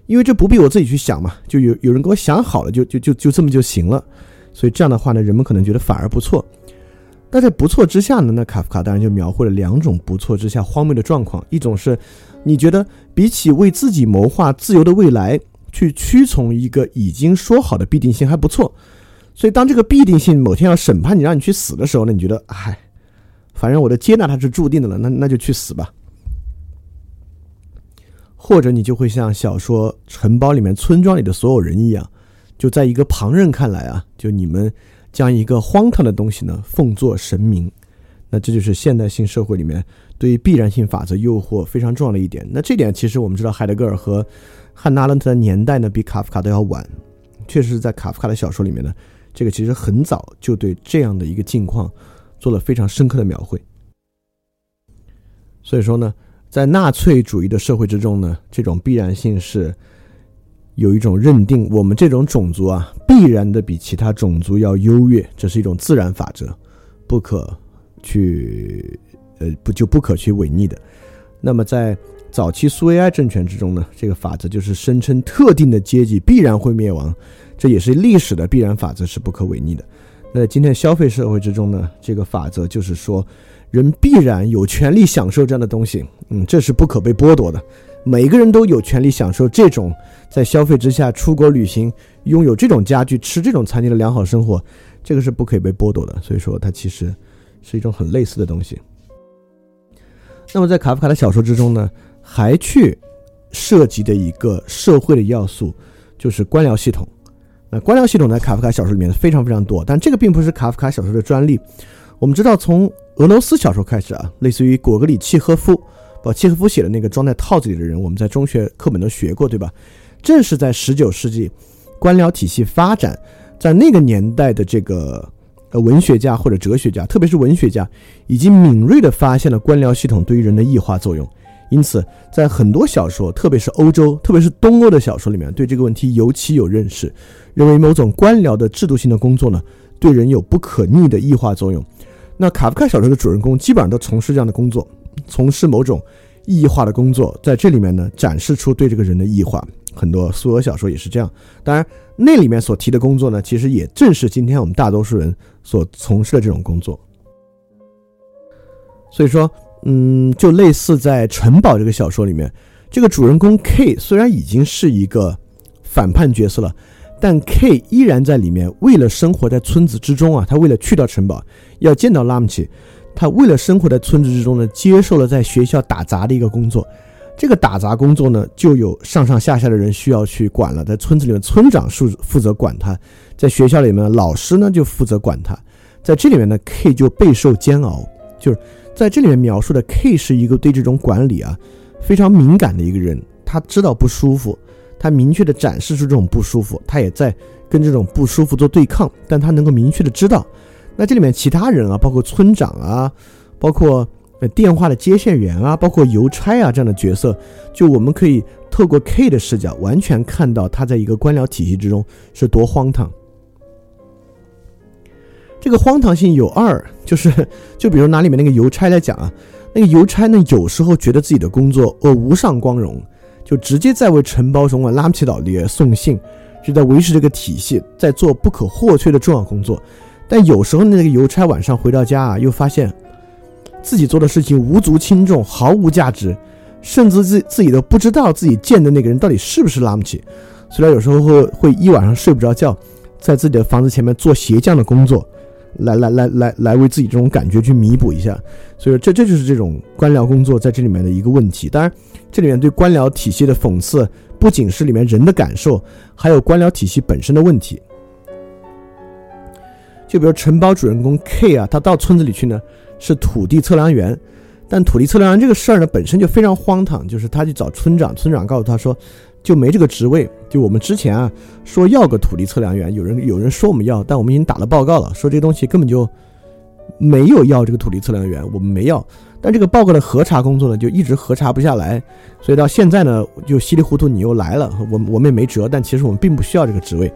因为这不必我自己去想嘛，就有有人给我想好了，就就就就这么就行了。所以这样的话呢，人们可能觉得反而不错。那在不错之下呢？那卡夫卡当然就描绘了两种不错之下荒谬的状况：一种是，你觉得比起为自己谋划自由的未来，去屈从一个已经说好的必定性还不错。所以当这个必定性某天要审判你，让你去死的时候呢，你觉得，唉，反正我的接纳它是注定的了，那那就去死吧。或者你就会像小说《城堡里面村庄里的所有人》一样，就在一个旁人看来啊，就你们。将一个荒唐的东西呢奉作神明，那这就是现代性社会里面对于必然性法则诱惑非常重要的一点。那这点其实我们知道，海德格尔和汉娜·阿伦特的年代呢比卡夫卡都要晚，确实是在卡夫卡的小说里面呢，这个其实很早就对这样的一个境况做了非常深刻的描绘。所以说呢，在纳粹主义的社会之中呢，这种必然性是。有一种认定，我们这种种族啊，必然的比其他种族要优越，这是一种自然法则，不可去，呃，不就不可去违逆的。那么在早期苏维埃政权之中呢，这个法则就是声称特定的阶级必然会灭亡，这也是历史的必然法则，是不可违逆的。那今天消费社会之中呢，这个法则就是说，人必然有权利享受这样的东西，嗯，这是不可被剥夺的。每个人都有权利享受这种在消费之下出国旅行、拥有这种家具、吃这种餐厅的良好生活，这个是不可以被剥夺的。所以说，它其实是一种很类似的东西。那么，在卡夫卡的小说之中呢，还去涉及的一个社会的要素就是官僚系统。那官僚系统在卡夫卡小说里面非常非常多，但这个并不是卡夫卡小说的专利。我们知道，从俄罗斯小说开始啊，类似于果戈里、契诃夫。把契诃夫写的那个装在套子里的人，我们在中学课本都学过，对吧？正是在十九世纪，官僚体系发展，在那个年代的这个呃文学家或者哲学家，特别是文学家，已经敏锐地发现了官僚系统对于人的异化作用。因此，在很多小说，特别是欧洲，特别是东欧的小说里面，对这个问题尤其有认识，认为某种官僚的制度性的工作呢，对人有不可逆的异化作用。那卡夫卡小说的主人公基本上都从事这样的工作。从事某种异化的工作，在这里面呢，展示出对这个人的异化。很多苏俄小说也是这样。当然，那里面所提的工作呢，其实也正是今天我们大多数人所从事的这种工作。所以说，嗯，就类似在《城堡》这个小说里面，这个主人公 K 虽然已经是一个反叛角色了，但 K 依然在里面，为了生活在村子之中啊，他为了去到城堡，要见到拉姆齐。他为了生活在村子之中呢，接受了在学校打杂的一个工作。这个打杂工作呢，就有上上下下的人需要去管了。在村子里面，村长负负责管他；在学校里面，老师呢就负责管他。在这里面呢，K 就备受煎熬。就是在这里面描述的 K 是一个对这种管理啊非常敏感的一个人。他知道不舒服，他明确的展示出这种不舒服，他也在跟这种不舒服做对抗，但他能够明确的知道。那这里面其他人啊，包括村长啊，包括呃电话的接线员啊，包括邮差啊这样的角色，就我们可以透过 K 的视角，完全看到他在一个官僚体系之中是多荒唐。这个荒唐性有二，就是就比如拿里面那个邮差来讲啊，那个邮差呢有时候觉得自己的工作呃无上光荣，就直接在为承包总管拉姆齐岛里送信，就在维持这个体系，在做不可或缺的重要工作。但有时候那个邮差晚上回到家啊，又发现自己做的事情无足轻重，毫无价值，甚至自自己都不知道自己见的那个人到底是不是拉姆齐。所以有时候会会一晚上睡不着觉，在自己的房子前面做鞋匠的工作，来来来来来为自己这种感觉去弥补一下。所以这这就是这种官僚工作在这里面的一个问题。当然，这里面对官僚体系的讽刺，不仅是里面人的感受，还有官僚体系本身的问题。就比如承包主人公 K 啊，他到村子里去呢，是土地测量员，但土地测量员这个事儿呢，本身就非常荒唐。就是他去找村长，村长告诉他说，就没这个职位。就我们之前啊说要个土地测量员，有人有人说我们要，但我们已经打了报告了，说这东西根本就没有要这个土地测量员，我们没要。但这个报告的核查工作呢，就一直核查不下来，所以到现在呢，就稀里糊涂你又来了，我我们也没辙。但其实我们并不需要这个职位。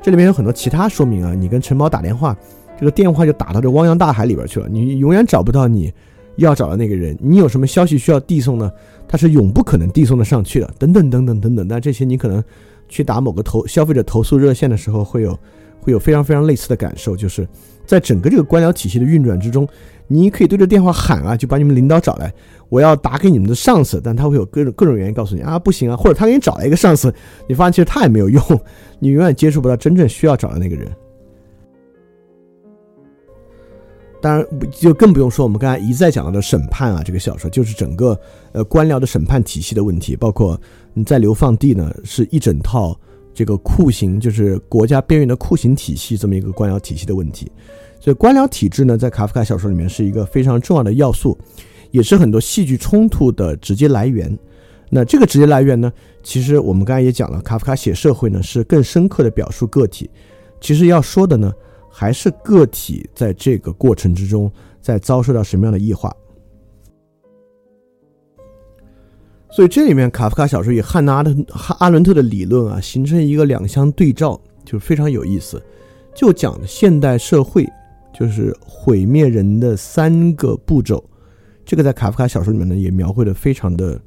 这里面有很多其他说明啊，你跟城堡打电话，这个电话就打到这汪洋大海里边去了，你永远找不到你要找的那个人。你有什么消息需要递送呢？他是永不可能递送的上去的。等等等等等等。那这些你可能去打某个投消费者投诉热线的时候，会有会有非常非常类似的感受，就是在整个这个官僚体系的运转之中。你可以对着电话喊啊，就把你们领导找来，我要打给你们的上司，但他会有各种各种原因告诉你啊，不行啊，或者他给你找来一个上司，你发现其实他也没有用，你永远接触不到真正需要找的那个人。当然，就更不用说我们刚才一再讲到的审判啊，这个小说就是整个呃官僚的审判体系的问题，包括你在流放地呢是一整套这个酷刑，就是国家边缘的酷刑体系这么一个官僚体系的问题。所以官僚体制呢，在卡夫卡小说里面是一个非常重要的要素，也是很多戏剧冲突的直接来源。那这个直接来源呢，其实我们刚才也讲了，卡夫卡写社会呢是更深刻的表述个体。其实要说的呢，还是个体在这个过程之中在遭受到什么样的异化。所以这里面卡夫卡小说与汉娜的阿伦特的理论啊，形成一个两相对照，就非常有意思，就讲现代社会。就是毁灭人的三个步骤，这个在卡夫卡小说里面呢也描绘的非常的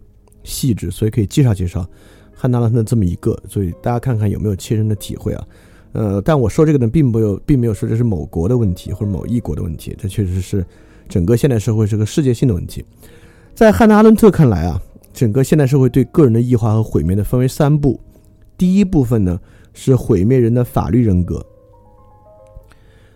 细致，所以可以介绍介绍汉娜拉特这么一个，所以大家看看有没有切身的体会啊？呃，但我说这个呢，并没有，并没有说这是某国的问题或者某一国的问题，这确实是整个现代社会是个世界性的问题。在汉娜阿伦特看来啊，整个现代社会对个人的异化和毁灭的分为三步，第一部分呢是毁灭人的法律人格。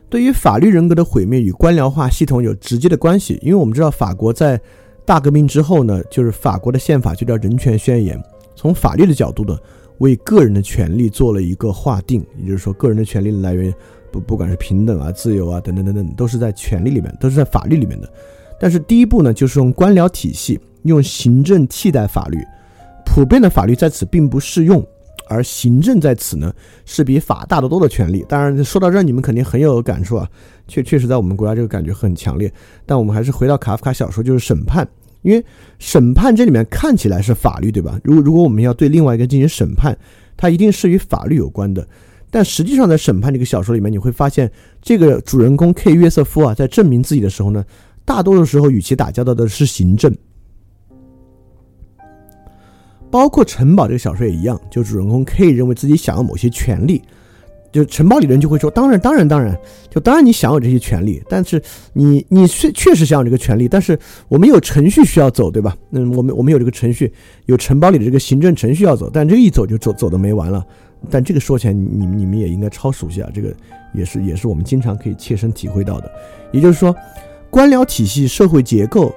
对于法律人格的毁灭与官僚化系统有直接的关系，因为我们知道法国在大革命之后呢，就是法国的宪法就叫人权宣言，从法律的角度呢，为个人的权利做了一个划定，也就是说，个人的权利来源不不管是平等啊、自由啊等等等等，都是在权利里面，都是在法律里面的。但是第一步呢，就是用官僚体系，用行政替代法律，普遍的法律在此并不适用。而行政在此呢，是比法大得多的权利。当然，说到这儿，你们肯定很有感触啊，确确实在我们国家这个感觉很强烈。但我们还是回到卡夫卡小说，就是审判，因为审判这里面看起来是法律，对吧？如如果我们要对另外一个进行审判，它一定是与法律有关的。但实际上，在审判这个小说里面，你会发现，这个主人公 K 约瑟夫啊，在证明自己的时候呢，大多数时候与其打交道的是行政。包括城堡这个小说也一样，就主人公 K 认为自己享有某些权利，就城堡里人就会说：“当然，当然，当然，就当然你享有这些权利，但是你你确确实享有这个权利，但是我们有程序需要走，对吧？嗯，我们我们有这个程序，有城堡里的这个行政程序要走，但这一走就走走的没完了。但这个说起来，你们你们也应该超熟悉啊，这个也是也是我们经常可以切身体会到的。也就是说，官僚体系、社会结构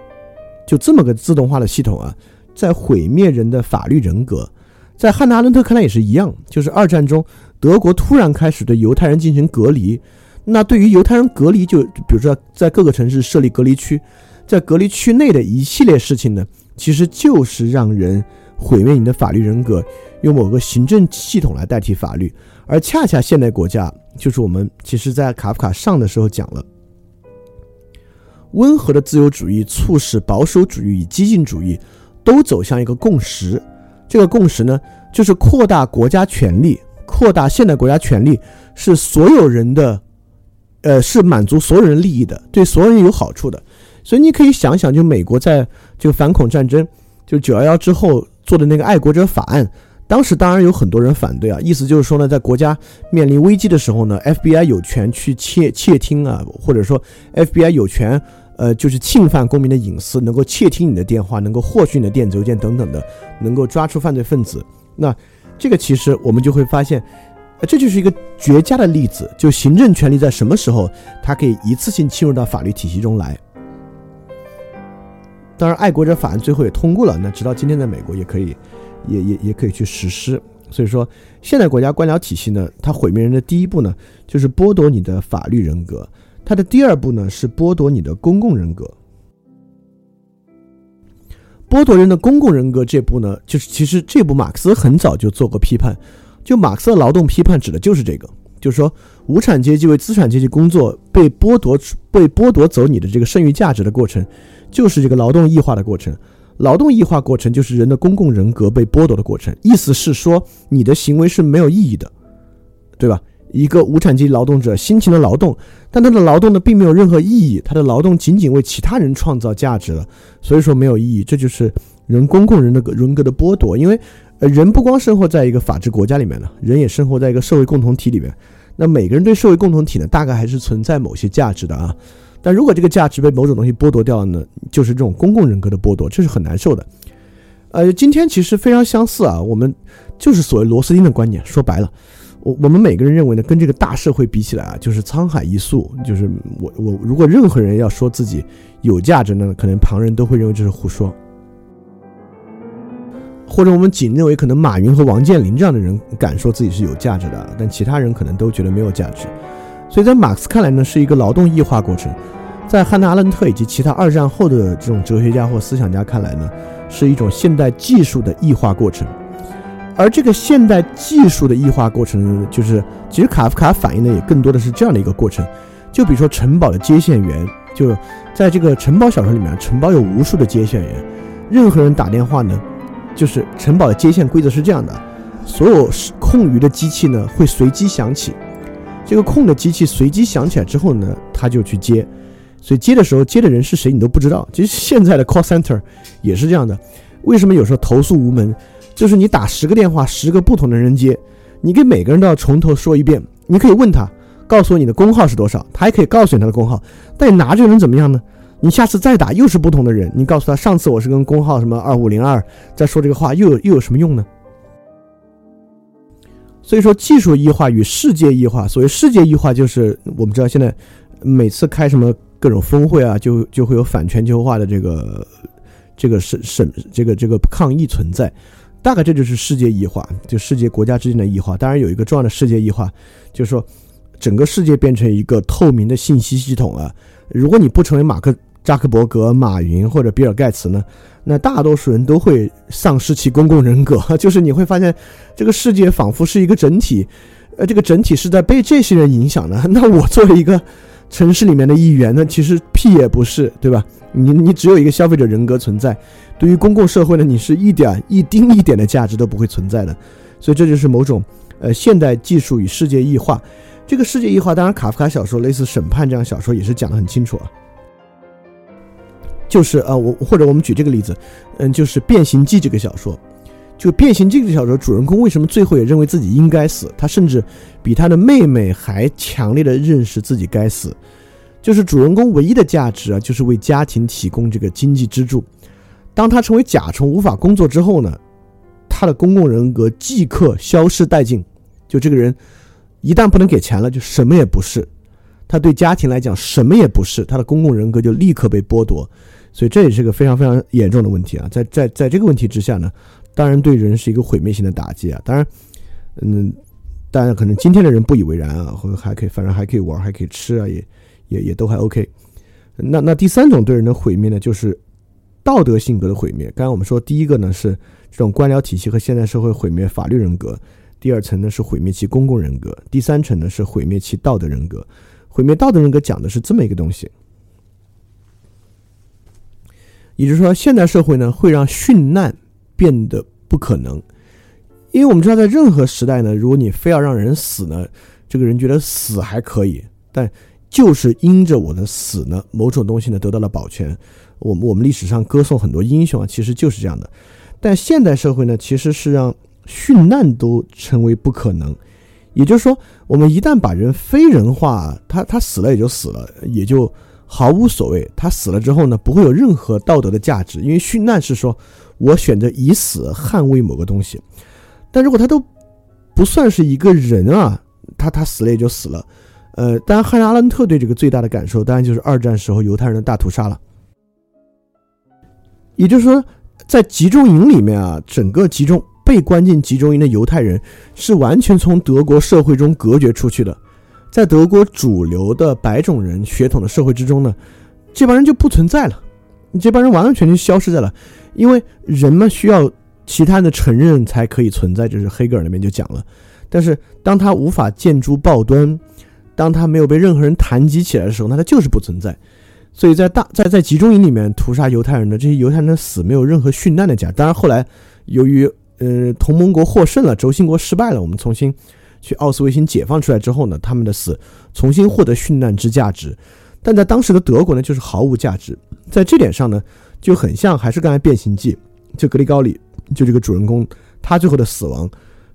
就这么个自动化的系统啊。”在毁灭人的法律人格，在汉娜阿伦特看来也是一样，就是二战中德国突然开始对犹太人进行隔离，那对于犹太人隔离，就比如说在各个城市设立隔离区，在隔离区内的一系列事情呢，其实就是让人毁灭你的法律人格，用某个行政系统来代替法律，而恰恰现代国家，就是我们其实在卡夫卡上的时候讲了，温和的自由主义促使保守主义与激进主义。都走向一个共识，这个共识呢，就是扩大国家权力，扩大现代国家权力是所有人的，呃，是满足所有人利益的，对所有人有好处的。所以你可以想想，就美国在这个反恐战争，就九幺幺之后做的那个爱国者法案，当时当然有很多人反对啊，意思就是说呢，在国家面临危机的时候呢，FBI 有权去窃窃听啊，或者说 FBI 有权。呃，就是侵犯公民的隐私，能够窃听你的电话，能够获取你的电子邮件等等的，能够抓出犯罪分子。那这个其实我们就会发现，这就是一个绝佳的例子。就行政权力在什么时候，它可以一次性侵入到法律体系中来。当然，爱国者法案最后也通过了，那直到今天在美国也可以，也也也可以去实施。所以说，现代国家官僚体系呢，它毁灭人的第一步呢，就是剥夺你的法律人格。它的第二步呢是剥夺你的公共人格，剥夺人的公共人格这步呢，就是其实这部马克思很早就做过批判，就马克思的劳动批判指的就是这个，就是说无产阶级为资产阶级工作被剥夺被剥夺走你的这个剩余价值的过程，就是这个劳动异化的过程。劳动异化过程就是人的公共人格被剥夺的过程。意思是说，你的行为是没有意义的，对吧？一个无产阶级劳动者辛勤的劳动，但他的劳动呢并没有任何意义，他的劳动仅仅为其他人创造价值了，所以说没有意义。这就是人公共人的人格的剥夺，因为。呃，人不光生活在一个法治国家里面呢，人也生活在一个社会共同体里面。那每个人对社会共同体呢，大概还是存在某些价值的啊。但如果这个价值被某种东西剥夺掉了呢，就是这种公共人格的剥夺，这是很难受的。呃，今天其实非常相似啊，我们就是所谓螺丝钉的观点。说白了，我我们每个人认为呢，跟这个大社会比起来啊，就是沧海一粟。就是我我如果任何人要说自己有价值呢，可能旁人都会认为这是胡说。或者我们仅认为可能马云和王健林这样的人敢说自己是有价值的，但其他人可能都觉得没有价值。所以在马克思看来呢，是一个劳动异化过程；在汉娜·阿伦特以及其他二战后的这种哲学家或思想家看来呢，是一种现代技术的异化过程。而这个现代技术的异化过程，就是其实卡夫卡反映的也更多的是这样的一个过程。就比如说城堡的接线员，就在这个城堡小说里面，城堡有无数的接线员，任何人打电话呢。就是城堡的接线规则是这样的：所有空余的机器呢会随机响起，这个空的机器随机响起来之后呢，他就去接，所以接的时候接的人是谁你都不知道。其实现在的 call center 也是这样的。为什么有时候投诉无门？就是你打十个电话，十个不同的人接，你给每个人都要从头说一遍。你可以问他，告诉我你的工号是多少，他还可以告诉你他的工号，但你拿这个人怎么样呢？你下次再打又是不同的人，你告诉他上次我是跟工号什么二五零二在说这个话，又有又有什么用呢？所以说技术异化与世界异化，所谓世界异化就是我们知道现在每次开什么各种峰会啊，就就会有反全球化的这个这个审审这个这个抗议存在，大概这就是世界异化，就世界国家之间的异化。当然有一个重要的世界异化，就是说整个世界变成一个透明的信息系统了。如果你不成为马克。扎克伯格、马云或者比尔盖茨呢？那大多数人都会丧失其公共人格，就是你会发现，这个世界仿佛是一个整体，呃，这个整体是在被这些人影响的。那我作为一个城市里面的一员呢，其实屁也不是，对吧？你你只有一个消费者人格存在，对于公共社会呢，你是一点一丁一点的价值都不会存在的。所以这就是某种呃现代技术与世界异化。这个世界异化，当然卡夫卡小说类似《审判》这样小说也是讲得很清楚啊。就是呃，我或者我们举这个例子，嗯，就是《变形记》这个小说，就《变形记》这小说，主人公为什么最后也认为自己应该死？他甚至比他的妹妹还强烈的认识自己该死。就是主人公唯一的价值啊，就是为家庭提供这个经济支柱。当他成为甲虫无法工作之后呢，他的公共人格即刻消失殆尽。就这个人一旦不能给钱了，就什么也不是。他对家庭来讲什么也不是，他的公共人格就立刻被剥夺。所以这也是个非常非常严重的问题啊，在在在这个问题之下呢，当然对人是一个毁灭性的打击啊。当然，嗯，当然可能今天的人不以为然啊，或者还可以，反正还可以玩，还可以吃啊，也也也都还 OK。那那第三种对人的毁灭呢，就是道德性格的毁灭。刚刚我们说第一个呢是这种官僚体系和现代社会毁灭法律人格，第二层呢是毁灭其公共人格，第三层呢是毁灭其道德人格。毁灭道德人格讲的是这么一个东西。也就是说，现代社会呢会让殉难变得不可能，因为我们知道，在任何时代呢，如果你非要让人死呢，这个人觉得死还可以，但就是因着我的死呢，某种东西呢得到了保全。我们我们历史上歌颂很多英雄啊，其实就是这样的。但现代社会呢，其实是让殉难都成为不可能。也就是说，我们一旦把人非人化，他他死了也就死了，也就。毫无所谓，他死了之后呢，不会有任何道德的价值，因为殉难是说我选择以死捍卫某个东西。但如果他都不算是一个人啊，他他死了也就死了。呃，当然，汉阿伦特对这个最大的感受，当然就是二战时候犹太人的大屠杀了。也就是说，在集中营里面啊，整个集中被关进集中营的犹太人是完全从德国社会中隔绝出去的。在德国主流的白种人血统的社会之中呢，这帮人就不存在了，你这帮人完完全全消失在了，因为人们需要其他的承认才可以存在，就是黑格尔那边就讲了，但是当他无法见诸报端，当他没有被任何人谈及起来的时候，那他就是不存在。所以在大在在集中营里面屠杀犹太人的这些犹太人的死没有任何殉难的价。当然后来由于呃同盟国获胜了，轴心国失败了，我们重新去奥斯维辛解放出来之后呢，他们的死重新获得殉难之价值。但在当时的德国呢，就是毫无价值。在这点上呢，就很像还是刚才变形记，就格里高里，就这个主人公他最后的死亡，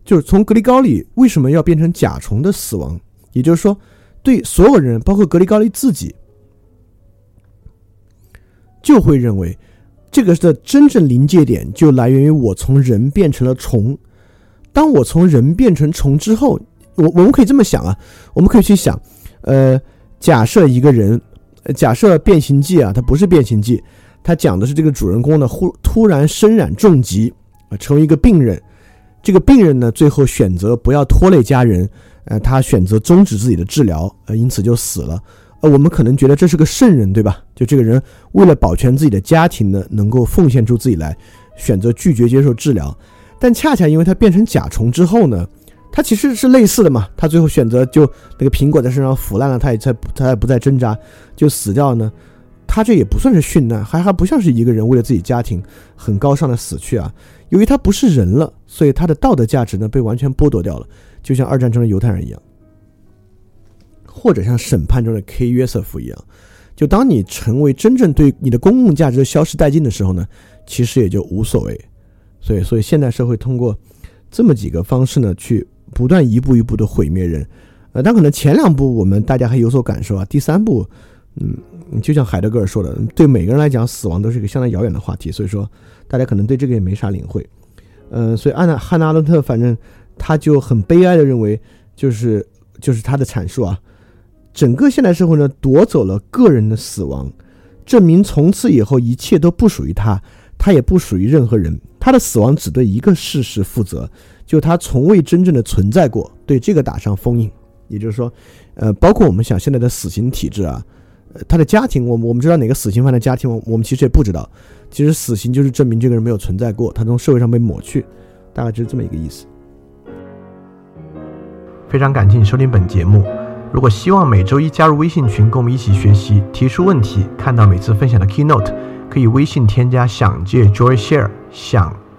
就是从格里高里为什么要变成甲虫的死亡，也就是说，对所有人，包括格里高利自己，就会认为这个的真正临界点就来源于我从人变成了虫。当我从人变成虫之后，我我们可以这么想啊，我们可以去想，呃。假设一个人，假设变形记啊，它不是变形记，它讲的是这个主人公呢忽突然身染重疾啊，成为一个病人。这个病人呢，最后选择不要拖累家人，呃，他选择终止自己的治疗，呃，因此就死了。呃，我们可能觉得这是个圣人，对吧？就这个人为了保全自己的家庭呢，能够奉献出自己来，选择拒绝接受治疗。但恰恰因为他变成甲虫之后呢？他其实是类似的嘛，他最后选择就那个苹果在身上腐烂了，他也在他也不再挣扎就死掉呢。他这也不算是殉难，还还不像是一个人为了自己家庭很高尚的死去啊。由于他不是人了，所以他的道德价值呢被完全剥夺掉了，就像二战中的犹太人一样，或者像审判中的 K 约瑟夫一样。就当你成为真正对你的公共价值消失殆尽的时候呢，其实也就无所谓。所以，所以现代社会通过这么几个方式呢去。不断一步一步的毁灭人，呃，但可能前两步我们大家还有所感受啊，第三步，嗯，就像海德格尔说的，对每个人来讲，死亡都是一个相当遥远的话题，所以说大家可能对这个也没啥领会，嗯，所以安娜汉娜阿伦特反正他就很悲哀的认为，就是就是他的阐述啊，整个现代社会呢夺走了个人的死亡，证明从此以后一切都不属于他，他也不属于任何人，他的死亡只对一个事实负责。就他从未真正的存在过，对这个打上封印。也就是说，呃，包括我们想现在的死刑体制啊，呃，他的家庭，我们我们知道哪个死刑犯的家庭，我我们其实也不知道。其实死刑就是证明这个人没有存在过，他从社会上被抹去，大概就是这么一个意思。非常感谢你收听本节目。如果希望每周一加入微信群，跟我们一起学习，提出问题，看到每次分享的 keynote，可以微信添加想借 Joy Share 想。